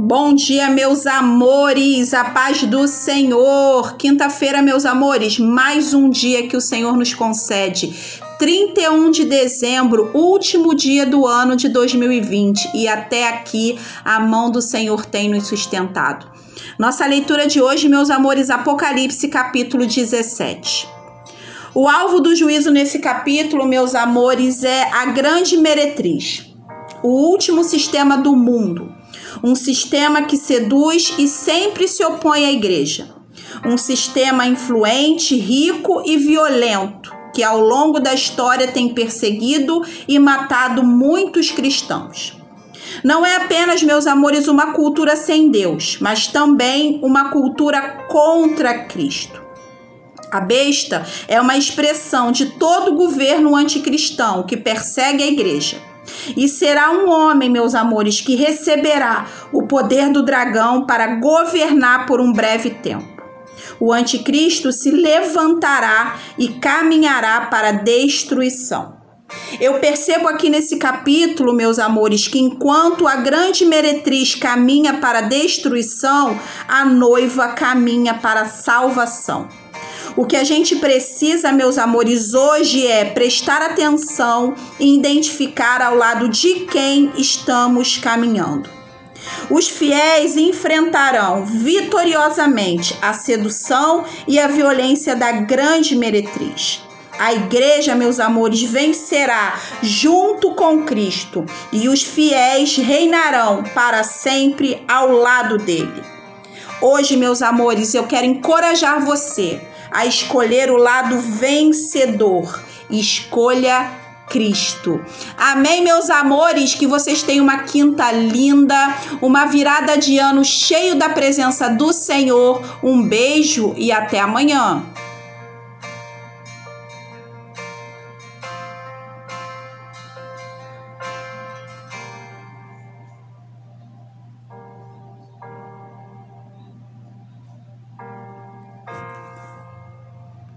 Bom dia, meus amores, a paz do Senhor. Quinta-feira, meus amores, mais um dia que o Senhor nos concede. 31 de dezembro, último dia do ano de 2020, e até aqui a mão do Senhor tem nos sustentado. Nossa leitura de hoje, meus amores, Apocalipse, capítulo 17. O alvo do juízo nesse capítulo, meus amores, é a grande meretriz, o último sistema do mundo um sistema que seduz e sempre se opõe à igreja, um sistema influente, rico e violento, que ao longo da história tem perseguido e matado muitos cristãos. Não é apenas, meus amores, uma cultura sem Deus, mas também uma cultura contra Cristo. A besta é uma expressão de todo governo anticristão que persegue a igreja. E será um homem, meus amores, que receberá o poder do dragão para governar por um breve tempo. O anticristo se levantará e caminhará para a destruição. Eu percebo aqui nesse capítulo, meus amores, que enquanto a grande meretriz caminha para a destruição, a noiva caminha para a salvação. O que a gente precisa, meus amores, hoje é prestar atenção e identificar ao lado de quem estamos caminhando. Os fiéis enfrentarão vitoriosamente a sedução e a violência da grande meretriz. A igreja, meus amores, vencerá junto com Cristo e os fiéis reinarão para sempre ao lado dele. Hoje, meus amores, eu quero encorajar você a escolher o lado vencedor. Escolha Cristo. Amém, meus amores? Que vocês tenham uma quinta linda, uma virada de ano cheio da presença do Senhor. Um beijo e até amanhã.